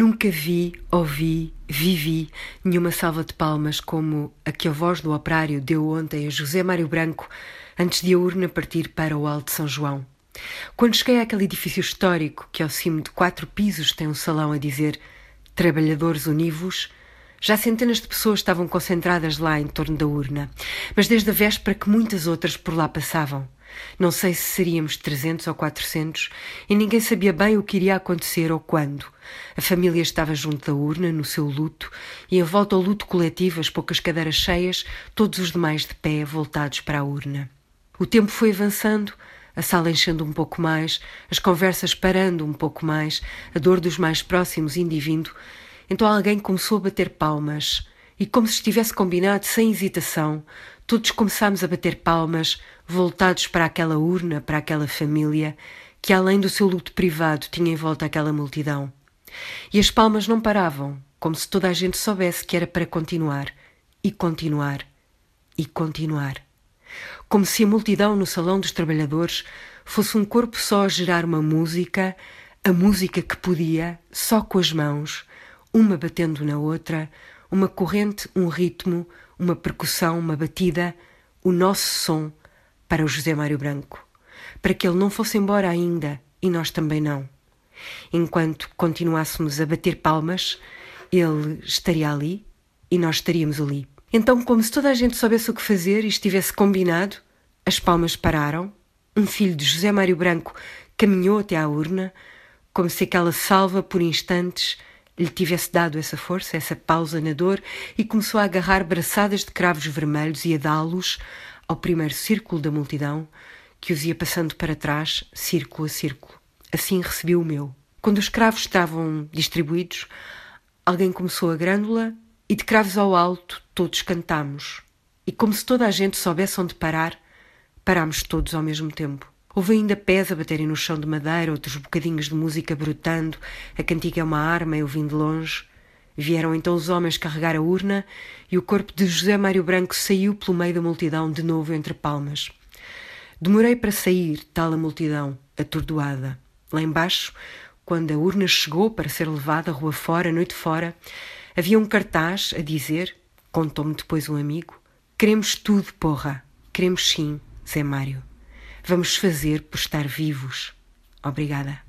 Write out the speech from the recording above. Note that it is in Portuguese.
Nunca vi, ouvi, vivi nenhuma salva de palmas como a que a voz do operário deu ontem a José Mário Branco antes de a urna partir para o Alto São João. Quando cheguei àquele edifício histórico que ao cimo de quatro pisos tem um salão a dizer Trabalhadores Univos, já centenas de pessoas estavam concentradas lá em torno da urna, mas desde a véspera que muitas outras por lá passavam. Não sei se seríamos 300 ou 400 e ninguém sabia bem o que iria acontecer ou quando. A família estava junto da urna, no seu luto, e em volta ao luto coletivo, as poucas cadeiras cheias, todos os demais de pé, voltados para a urna. O tempo foi avançando, a sala enchendo um pouco mais, as conversas parando um pouco mais, a dor dos mais próximos indo e vindo. Então alguém começou a bater palmas e, como se estivesse combinado, sem hesitação, todos começámos a bater palmas, voltados para aquela urna, para aquela família, que além do seu luto privado tinha em volta aquela multidão. E as palmas não paravam, como se toda a gente soubesse que era para continuar, e continuar, e continuar. Como se a multidão no salão dos trabalhadores fosse um corpo só a gerar uma música, a música que podia, só com as mãos, uma batendo na outra, uma corrente, um ritmo, uma percussão, uma batida, o nosso som para o José Mário Branco, para que ele não fosse embora ainda e nós também não. Enquanto continuássemos a bater palmas, ele estaria ali e nós estaríamos ali. Então, como se toda a gente soubesse o que fazer e estivesse combinado, as palmas pararam. Um filho de José Mário Branco caminhou até à urna, como se aquela salva por instantes lhe tivesse dado essa força, essa pausa na dor, e começou a agarrar braçadas de cravos vermelhos e a dá-los ao primeiro círculo da multidão, que os ia passando para trás, círculo a círculo. Assim recebi o meu. Quando os cravos estavam distribuídos, alguém começou a grânula e de cravos ao alto todos cantamos. E como se toda a gente soubesse onde parar, parámos todos ao mesmo tempo. Houve ainda pés a baterem no chão de madeira, outros bocadinhos de música brotando, a cantiga é uma arma, eu vim de longe. Vieram então os homens carregar a urna e o corpo de José Mário Branco saiu pelo meio da multidão de novo entre palmas. Demorei para sair, tal a multidão, atordoada. Lá embaixo, quando a urna chegou para ser levada rua fora, noite fora, havia um cartaz a dizer, contou-me depois um amigo, queremos tudo, porra, queremos sim, Zé Mário. Vamos fazer por estar vivos. Obrigada.